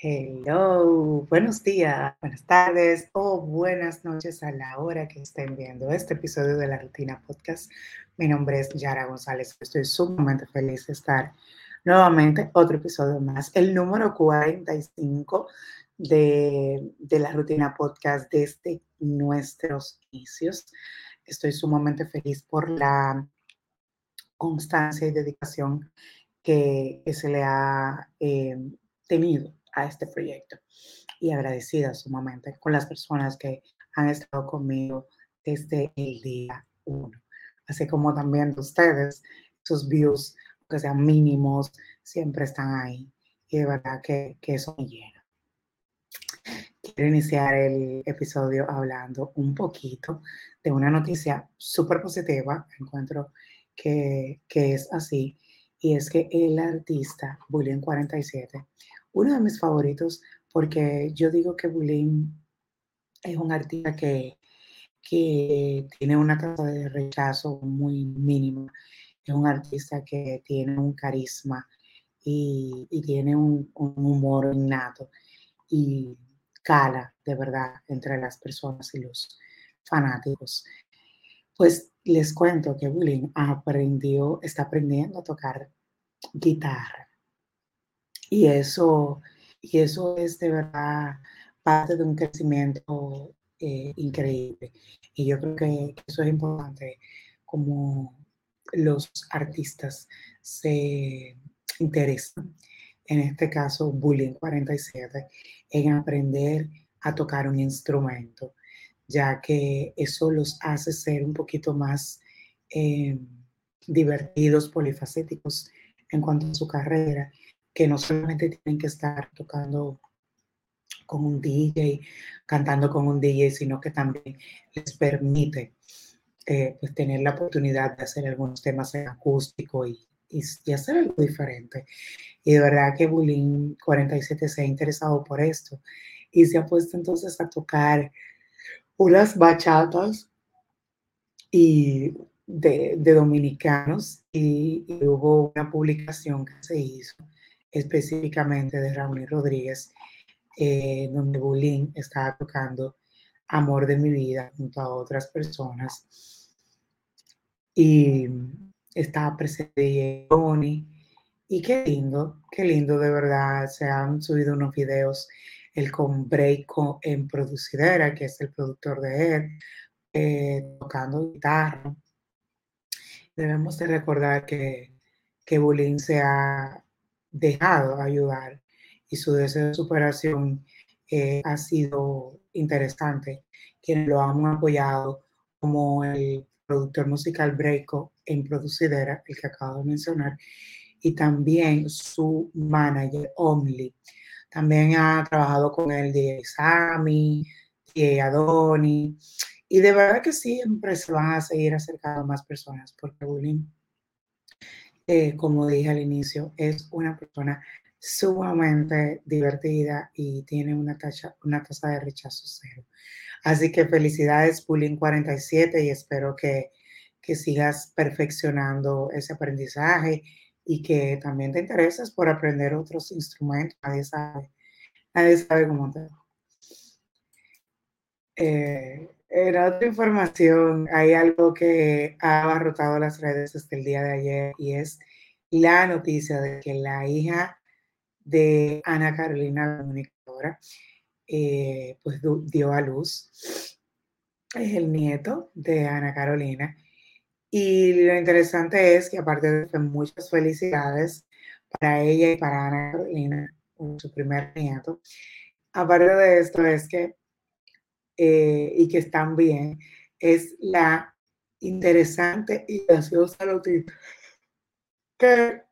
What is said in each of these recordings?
Hello, buenos días, buenas tardes o buenas noches a la hora que estén viendo este episodio de la Rutina Podcast. Mi nombre es Yara González. Estoy sumamente feliz de estar nuevamente otro episodio más, el número 45 de, de la Rutina Podcast desde nuestros inicios. Estoy sumamente feliz por la constancia y dedicación que, que se le ha eh, tenido a este proyecto. Y agradecida sumamente con las personas que han estado conmigo desde el día uno, así como también de ustedes, sus views, que sean mínimos, siempre están ahí. Y de verdad que, que eso me llena. Quiero iniciar el episodio hablando un poquito de una noticia súper positiva, encuentro que, que es así, y es que el artista Bullying 47 uno de mis favoritos, porque yo digo que Bulín es un artista que, que tiene una tasa de rechazo muy mínima. Es un artista que tiene un carisma y, tiene un, humor innato y cala de verdad entre las personas y los fanáticos. Pues les cuento que Bulín aprendió, está aprendiendo a tocar guitarra y eso, y eso es de verdad parte de un crecimiento eh, increíble. Y yo creo que eso es importante, como los artistas se interesan, en este caso Bullying 47, en aprender a tocar un instrumento, ya que eso los hace ser un poquito más eh, divertidos, polifacéticos en cuanto a su carrera que no solamente tienen que estar tocando con un DJ, cantando con un DJ, sino que también les permite eh, pues tener la oportunidad de hacer algunos temas en acústico y, y, hacer algo diferente. Y de verdad que Bulín 47 se ha interesado por esto y se ha puesto entonces a tocar unas bachatas y de, de dominicanos y, y, hubo una publicación que se hizo específicamente de Raúl Rodríguez, eh, donde Bulín estaba tocando Amor de mi vida junto a otras personas. Y estaba presente Tony. Y qué lindo, qué lindo de verdad. Se han subido unos videos, el con Breiko en Producidera, que es el productor de él, eh, tocando guitarra. Debemos de recordar que, que Bulín se ha dejado ayudar y su deseo de superación eh, ha sido interesante. Quienes lo han apoyado, como el productor musical Breiko en Producidera, el que acabo de mencionar, y también su manager Omli. También ha trabajado con él de Sami, de Adoni, y de verdad que siempre se van a seguir acercando más personas porque Bullying eh, como dije al inicio, es una persona sumamente divertida y tiene una, tacha, una tasa de rechazo cero. Así que felicidades, Pulling 47, y espero que, que sigas perfeccionando ese aprendizaje y que también te intereses por aprender otros instrumentos. Nadie sabe, nadie sabe cómo te en otra información, hay algo que ha abarrotado las redes desde el día de ayer y es la noticia de que la hija de Ana Carolina, la comunicadora, eh, pues dio a luz. Es el nieto de Ana Carolina. Y lo interesante es que aparte de muchas felicidades para ella y para Ana Carolina, su primer nieto, aparte de esto es que eh, y que están bien, es la interesante y graciosa noticia que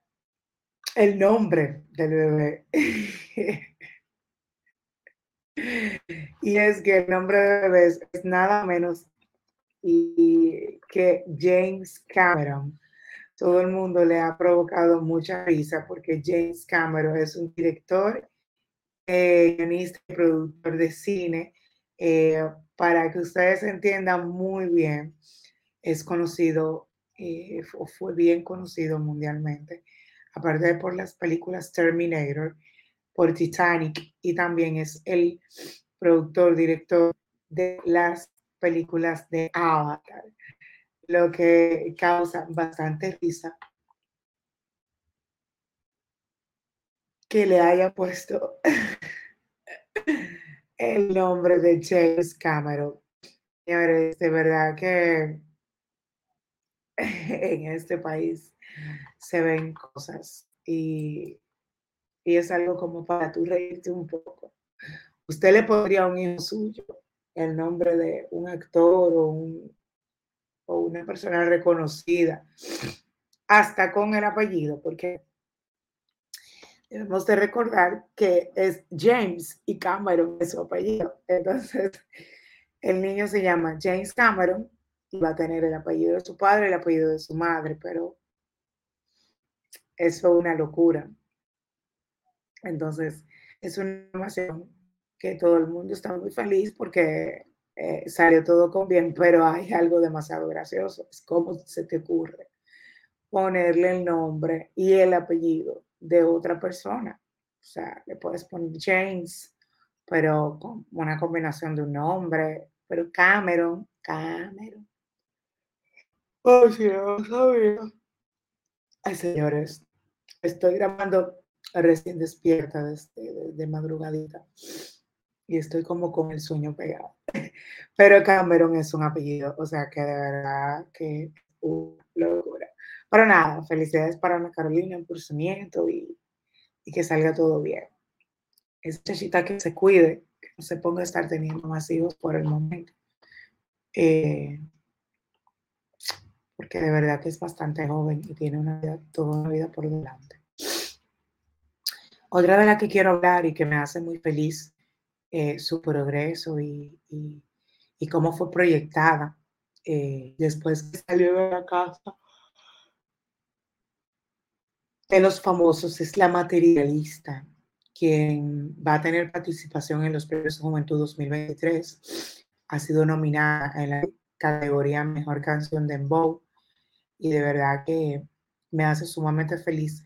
el nombre del bebé. y es que el nombre del bebé es, nada menos y que James Cameron. Todo el mundo le ha provocado mucha risa porque James Cameron es un director, eh, guionista y productor de cine eh, para que ustedes entiendan muy bien, es conocido eh, o fue bien conocido mundialmente, aparte de por las películas Terminator, por Titanic y también es el productor, director de las películas de Avatar, lo que causa bastante risa. Que le haya puesto el nombre de James Cameron. Señores, de verdad que en este país se ven cosas y, y es algo como para tú reírte un poco. Usted le podría a un hijo suyo el nombre de un actor o, un, o una persona reconocida, hasta con el apellido, porque debemos de recordar que es James y Cameron es su apellido. Entonces, el niño se llama James Cameron y va a tener el apellido de su padre, el apellido de su madre, pero eso es una locura. Entonces, es una información que todo el mundo está muy feliz porque eh, salió todo con bien, pero hay algo demasiado gracioso. Es cómo se te ocurre ponerle el nombre y el apellido de otra persona. O sea, le puedes poner James, pero con una combinación de un nombre, pero Cameron, Cameron. Oh, sí, no sabía. Ay, señores, estoy grabando recién despierta de, de, madrugadita y estoy como con el sueño pegado. Pero Cameron es un apellido, o sea que de verdad que una locura. Pero nada, felicidades para Ana Carolina por su nieto y, y que salga todo bien. Es chachita que se cuide, que no se ponga a estar teniendo más hijos por el momento. Eh, porque de verdad que es bastante joven y tiene una vida, toda una vida por delante. Otra de la que quiero hablar y que me hace muy feliz eh, su progreso y, y, cómo fue proyectada eh, después que salió de la casa de los famosos es la materialista, quien va a tener participación en los Premios Juventud 2023. Ha sido nominada en la categoría Mejor Canción de Embow y de verdad que me hace sumamente feliz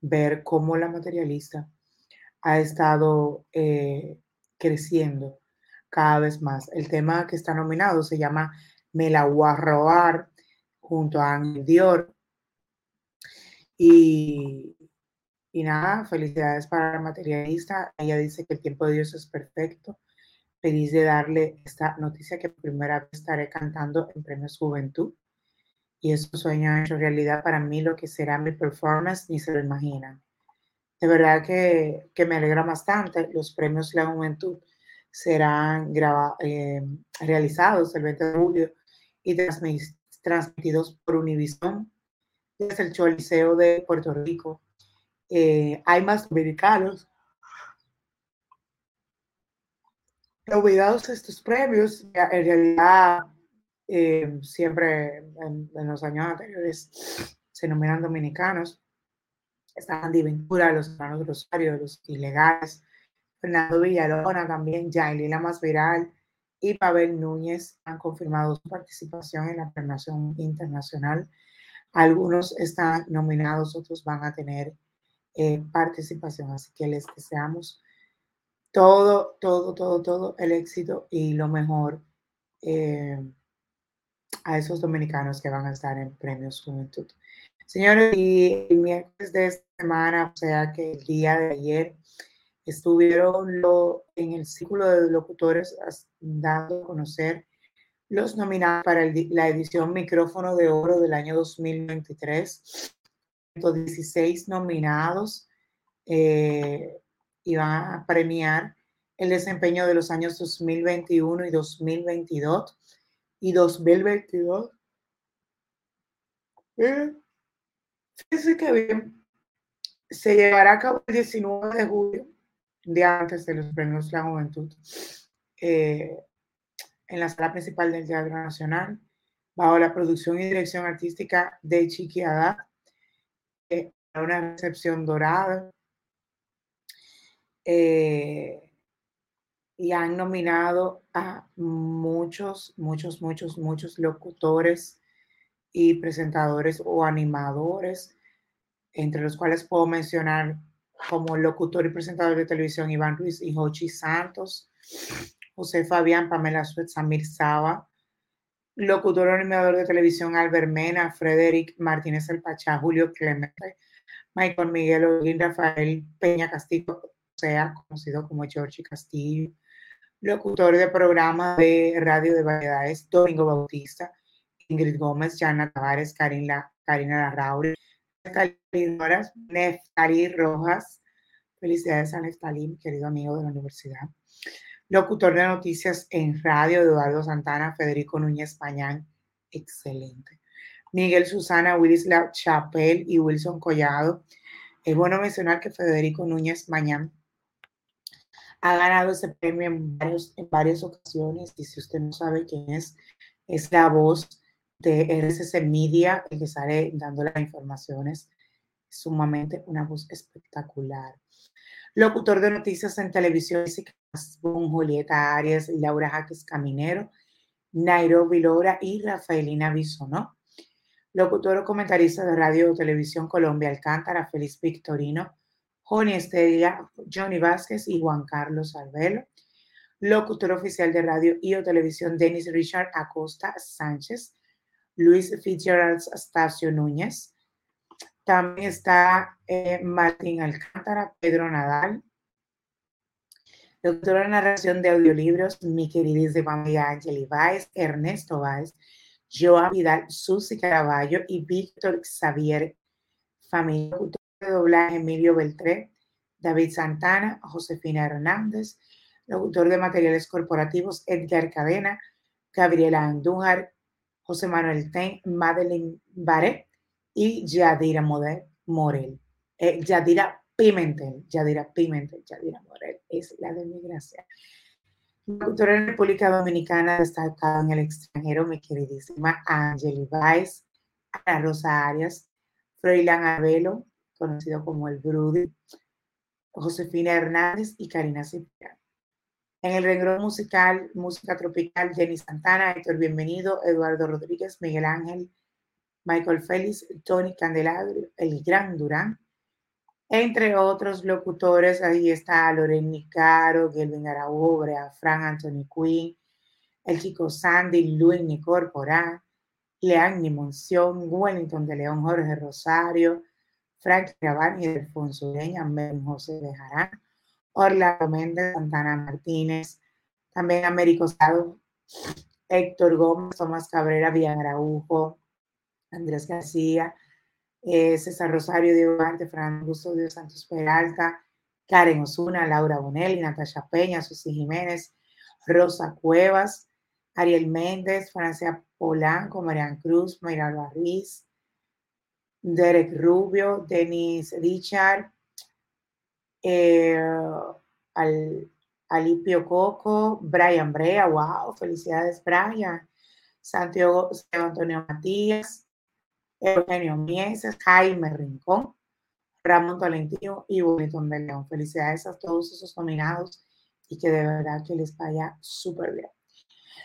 ver cómo la materialista ha estado eh, creciendo cada vez más. El tema que está nominado se llama Me la voy a robar junto a Ángel Dior y, y nada, felicidades para la materialista. Ella dice que el tiempo de Dios es perfecto. Feliz de darle esta noticia que por primera vez estaré cantando en Premios Juventud. Y es un sueño hecho realidad para mí, lo que será mi performance, ni se lo imaginan. De verdad que, que me alegra bastante. Los Premios La Juventud serán eh, realizados el 20 de julio y transmitidos por Univision es el Choliseo de Puerto Rico. Eh, hay más dominicanos olvidados estos premios. En realidad, eh, siempre en, los años anteriores se nominan dominicanos. Están Ventura, los hermanos Rosario, los ilegales, Fernando Villalona también, Yailila Más Viral y Pavel Núñez han confirmado su participación en la premiación internacional algunos están nominados, otros van a tener eh, participación. Así que les deseamos todo, todo, todo, todo el éxito y lo mejor eh, a esos dominicanos que van a estar en Premios Juventud. Señores, y el miércoles de esta semana, o sea que el día de ayer, estuvieron lo, en el círculo de locutores dando a conocer los nominados para la edición Micrófono de Oro del año 2023. 116 nominados eh, a premiar el desempeño de los años 2021 y 2022 y 2022. Eh, fíjense que bien, se llevará a cabo el 19 de julio, día antes de los premios La Juventud. Eh, en la sala principal del Teatro Nacional, bajo la producción y dirección artística de Chiqui Haddad, una recepción dorada. Eh, y han nominado a muchos, muchos, muchos, muchos locutores y presentadores o animadores, entre los cuales puedo mencionar como locutor y presentador de televisión Iván Ruiz y Jochi Santos, José Fabián, Pamela Suet, Samir Saba, locutor animador de televisión Albert Mena, Frederick Martínez El Pachá, Julio Clemente, Michael Miguel Olguín, Rafael Peña Castillo, sea conocido como Georgie Castillo, locutor de programa de radio de variedades, Domingo Bautista, Ingrid Gómez, Jana Tavares, Karina, Karina Larrauri, Neftali Rojas, felicidades a Neftali, querido amigo de la universidad, locutor de noticias en radio, Eduardo Santana, Federico Núñez Pañán, excelente. Miguel Susana, Willis La Chapel y Wilson Collado. Es bueno mencionar que Federico Núñez Mañán ha ganado ese premio en, en varias ocasiones y si usted no sabe quién es, es la voz de RSS Media, el que sale dando las informaciones. Sumamente una voz espectacular. Locutor de noticias en televisión, Julieta Arias, Laura Jaques Caminero, Nairobi Lora y Rafaelina Bisonó. Locutor o comentarista de radio o televisión Colombia Alcántara, Félix Victorino, Joni Estella, Johnny Vázquez y Juan Carlos Albelo. Locutor oficial de radio y televisión, Denis Richard Acosta Sánchez, Luis Fitzgerald Astacio Núñez. También está eh, Martín Alcántara, Pedro Nadal, Doctora en narración de audiolibros, mi queridísima amiga Angeli Baez, Ernesto Baez, Joa Vidal, Susi Caraballo y Víctor Xavier Familia. De doblaje Emilio Beltré, David Santana, Josefina Hernández, locutor de materiales corporativos Edgar Cadena, Gabriela Andújar, José Manuel Ten, Madeline Baré y Yadira Morel. Eh, Yadira Pimentel, Yadira Pimentel, Yadira Morel, es la de mi gracia. Doctora en República Dominicana, destacada en el extranjero, mi queridísima Angeli Weiss, Ana Rosa Arias, Froilán Abelo, conocido como el Brudi, Josefina Hernández y Karina Cipriano. En el renglón musical, música tropical, Jenny Santana, Héctor Bienvenido, Eduardo Rodríguez, Miguel Ángel, Michael Félix, Tony Candelabro, el Gran Durán, entre otros locutores, ahí está Loren Nicaro, Gelvin Araújo, Fran Anthony Quinn, el chico Sandy, Luis Nicorporá, Leanni Monción, Wellington de León, Jorge Rosario, Frank Gravani, Alfonso Leña, Ben José Bejarán, Orlando Méndez, Santana Martínez, también Américo Sado, Héctor Gómez, Tomás Cabrera, Villan Araujo, Andrés García, eh, César Rosario, Diego Arte, Fernando Augusto Dios Santos Peralta, Karen Osuna, Laura Bonelli, Natasha Peña, Susi Jiménez, Rosa Cuevas, Ariel Méndez, Francia Polanco, Marian Cruz, Mayra Barriz, Derek Rubio, Denis Richard, eh, Alipio Coco, Brian Brea, wow, felicidades Brian, Santiago Antonio Matías, Eugenio Mieses, Jaime Rincón, Ramón Tolentino y Bonito de León. Felicidades a todos esos nominados y que de verdad que les vaya súper bien.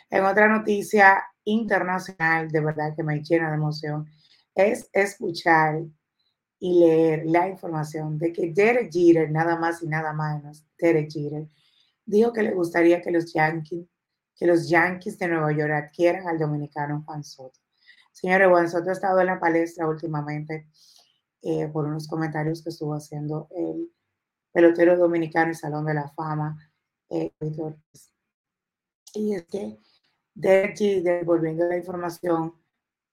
En otra noticia internacional, de verdad que me llena de emoción, es escuchar y leer la información de que Derek Jeter, nada más y nada menos, Derek Jeter, dijo que le gustaría que los Yankees, que los Yankees de Nueva York adquieran al dominicano Juan Soto. Señores, Juan Soto ha estado en la palestra últimamente eh, por unos comentarios que estuvo haciendo el pelotero dominicano y Salón de la Fama, eh, Y es que de volviendo a la información,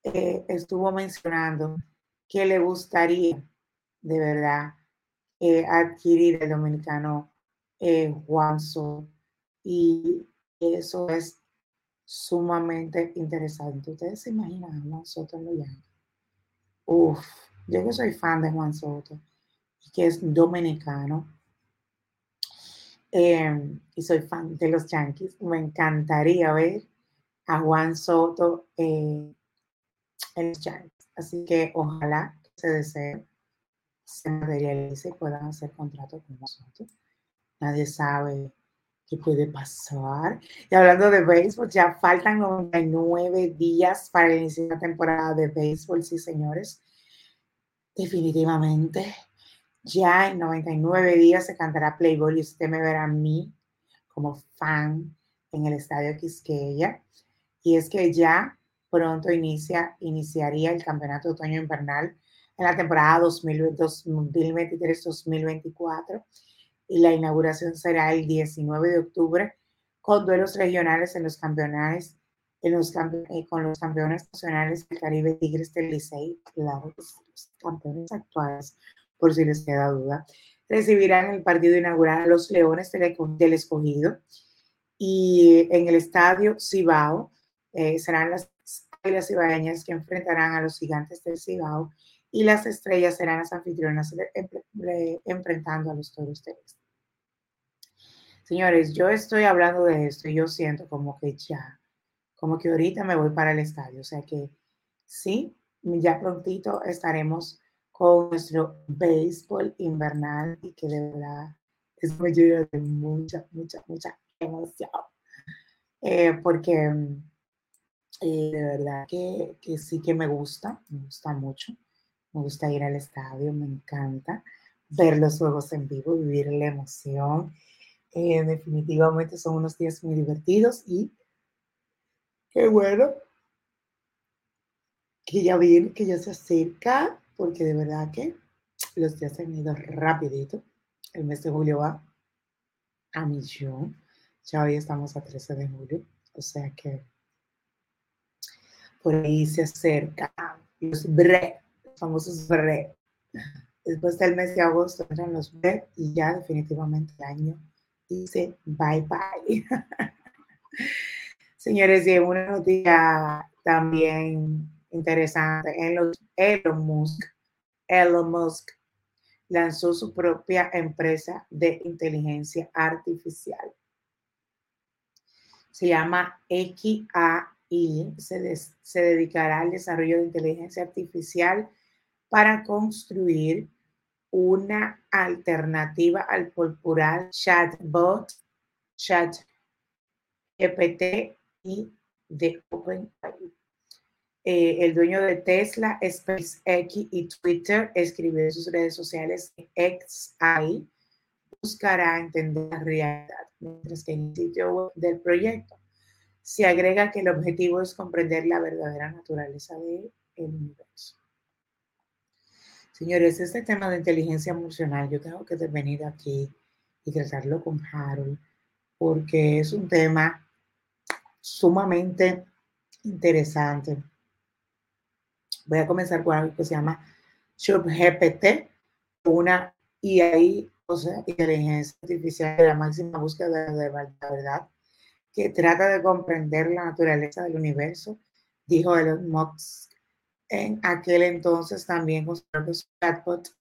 eh, estuvo mencionando que le gustaría de verdad adquirir el dominicano Juan Soto. Y eso es sumamente interesante. Ustedes se imaginan a Juan Soto en los Uf, yo que soy fan de Juan Soto que es dominicano em, y soy fan de los Yankees, me encantaría ver a Juan Soto en los Yankees. Así que ojalá que se desee, se materialice y puedan hacer contrato con nosotros. Nadie sabe ¿Qué puede pasar? Y hablando de béisbol, ya faltan 99 días para iniciar la temporada de béisbol, sí, señores. Definitivamente Ya en 99 días se cantará Playboy y usted me verá a mí como fan en el Estadio Quisqueya. Y es que ya pronto inicia, iniciaría el Campeonato Otoño Invernal en la temporada 2023-2024 y la inauguración será el 19 de octubre con duelos regionales en los campeonatos en los, eh, con los campeones nacionales del Caribe Tigres del Licey, claro, los campeones actuales por si les queda duda, recibirán el partido inaugural a los Leones del, Escogido y en el estadio Cibao eh, serán las Águilas Cibaeñas que enfrentarán a los Gigantes del Cibao y las Estrellas serán las anfitrionas enfrentando a los Toros Este. Señores, yo estoy hablando de esto y yo siento como que ya, como que ahorita me voy para el estadio, o sea que sí, ya prontito estaremos con nuestro béisbol invernal y que de verdad es muy de mucha, mucha, mucha emoción. Eh, porque eh, de verdad que, que, sí que me gusta, me gusta mucho. Me gusta ir al estadio, me encanta ver los juegos en vivo, vivir la emoción. Eh, definitivamente son unos días muy divertidos y qué bueno que ya viene, que ya se acerca porque de verdad que los días han ido rapidito. El mes de julio va a millón. Ya hoy estamos a 13 de julio, o sea que por ahí se acerca los famosos bre. Después del mes de agosto entran los bre y ya definitivamente el año dice bye bye. Señores, y una noticia también interesante. En los Elon Musk, Elon Musk lanzó su propia empresa de inteligencia artificial. Se llama XAI, se, se dedicará al desarrollo de inteligencia artificial para construir una alternativa al popular chatbot, chat GPT y de OpenAI. Eh, el dueño de Tesla, SpaceX y Twitter escribió en sus redes sociales que XAI buscará entender la realidad, mientras que en el sitio web del proyecto se agrega que el objetivo es comprender la verdadera naturaleza del universo. Señores, este tema de inteligencia emocional, yo tengo que venir aquí y tratarlo con Harold, porque es un tema sumamente interesante Voy a comenzar con algo que se llama GPT, una IAI, o sea, inteligencia artificial de la máxima búsqueda de la verdad, que trata de comprender la naturaleza del universo, dijo Elon Musk. En aquel entonces también consideró que su chatbot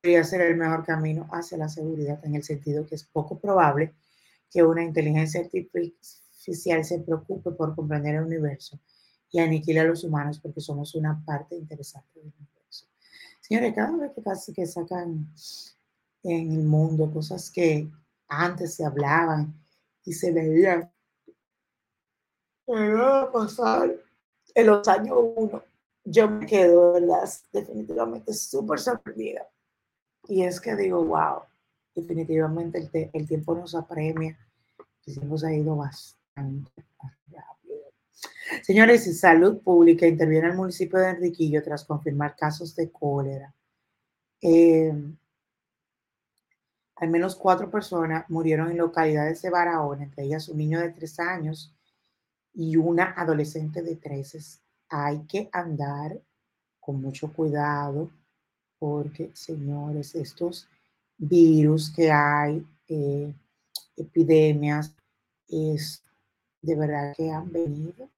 podría ser el mejor camino hacia la seguridad, en el sentido que es poco probable que una inteligencia artificial se preocupe por comprender el universo y aniquila a los humanos porque somos una parte interesante del universo. Señores, cada vez que, casi que sacan en el mundo cosas que antes se hablaban y se veían, va a pasar en los años uno, yo me quedo, ¿verdad? Definitivamente súper sorprendida. Y es que digo, wow, definitivamente el, el tiempo nos apremia, el tiempo se ha ido bastante Señores, y Salud Pública interviene el municipio de Enriquillo tras confirmar casos de cólera. Em, al menos cuatro personas murieron en localidades de Barahona, entre ellas un niño de tres años y una adolescente de 13. Hay que andar con mucho cuidado porque, señores, estos virus que hay, eh, epidemias, es de verdad que han venido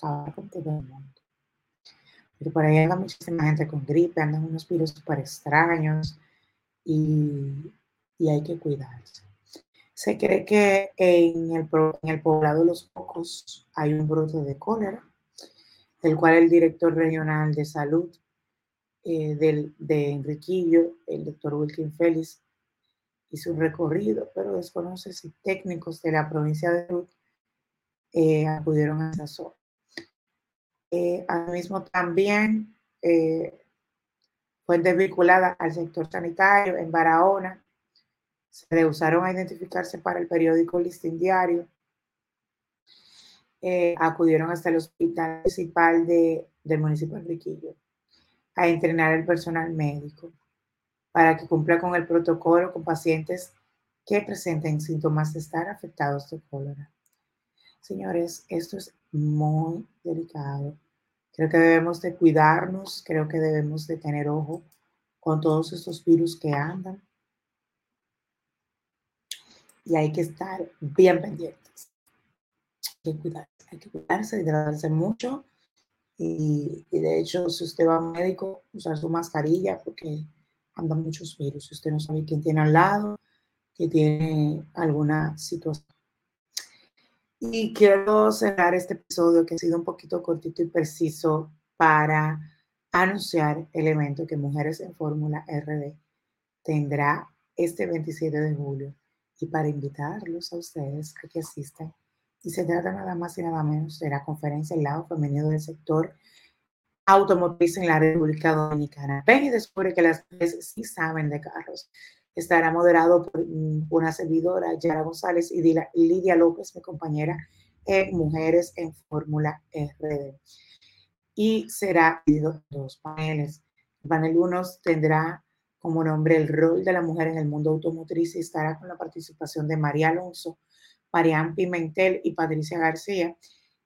con todo el mundo. Pero por ahí anda muchísima gente con gripe, andan unos virus súper extraños y, y, hay que cuidarse. Se cree que en el, en el poblado de Los Pocos hay un brote de cólera, del cual el director regional de salud eh, de Enriquillo, el doctor Wilkin Félix, hizo un recorrido, pero desconoce si técnicos de la provincia de Salud eh, acudieron a esa zona. Eh, mismo también eh, Fuentes vinculadas al sector sanitario en Barahona se rehusaron a identificarse para el periódico Listín Diario. Eh, acudieron hasta el hospital municipal de, del municipio de Riquillo a entrenar al personal médico para que cumpla con el protocolo con pacientes que presenten síntomas de estar afectados de cólera. Señores, esto es muy delicado. Creo que debemos de cuidarnos, creo que debemos de tener ojo con todos estos virus que andan. Y hay que estar bien pendientes. Hay que cuidarse, hay que cuidarse, hidratarse mucho. Y, y de hecho, si usted va a un médico, usar su mascarilla porque andan muchos virus. Usted no sabe quién tiene al lado, que tiene alguna situación. Y quiero cerrar este episodio que ha sido un poquito cortito y preciso para anunciar el evento que Mujeres en Fórmula RD tendrá este 27 de julio y para invitarlos a ustedes a que asistan. Y se trata nada más y nada menos de la conferencia El lado femenino del sector automotriz en la República Dominicana. Ven y descubre que las mujeres sí saben de carros. Estará moderado por mm, una servidora, Yara González, y Lidia López, mi compañera en Mujeres en Fórmula RD. Y será dividido dos paneles. El panel 1 tendrá como nombre el rol de la mujer en el mundo automotriz y estará con la participación de María Alonso, Marian Pimentel y Patricia García.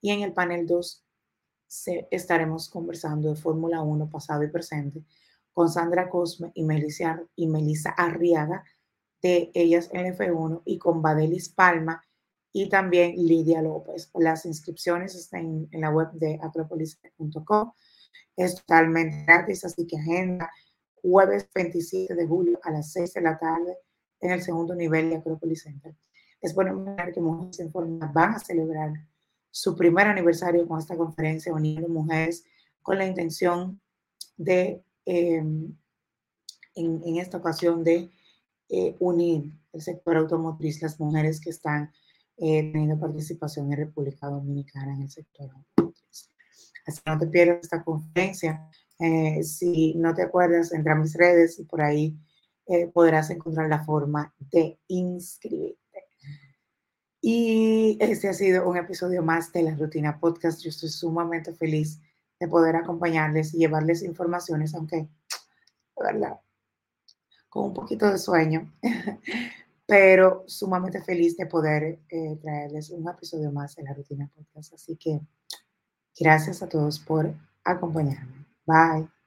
Y en el panel 2 estaremos conversando de Fórmula 1 pasado y presente con Sandra Cosme y Melissa, Arriaga de Ellas en F1 y con Badelis Palma y también Lidia López. Las inscripciones están en, la web de acropolis.com. Es totalmente gratis, así que agenda jueves 27 de julio a las 6 de la tarde en el segundo nivel de Acropolis Center. Es bueno mirar que Mujeres en Forma van a celebrar su primer aniversario con esta conferencia Uniendo Mujeres con la intención de, em, en, esta ocasión, de eh, unir el sector automotriz, las mujeres que están eh, teniendo participación en República Dominicana en el sector automotriz. Así que no te pierdas esta conferencia. Eh, si no te acuerdas, entra a mis redes y por ahí podrás encontrar la forma de inscribir. Y este ha sido un episodio más de la Rutina Podcast. Yo estoy sumamente feliz de poder acompañarles y llevarles informaciones, aunque, de verdad, con un poquito de sueño, pero sumamente feliz de poder eh, traerles un episodio más de la Rutina Podcast. Así que gracias a todos por acompañarme. Bye.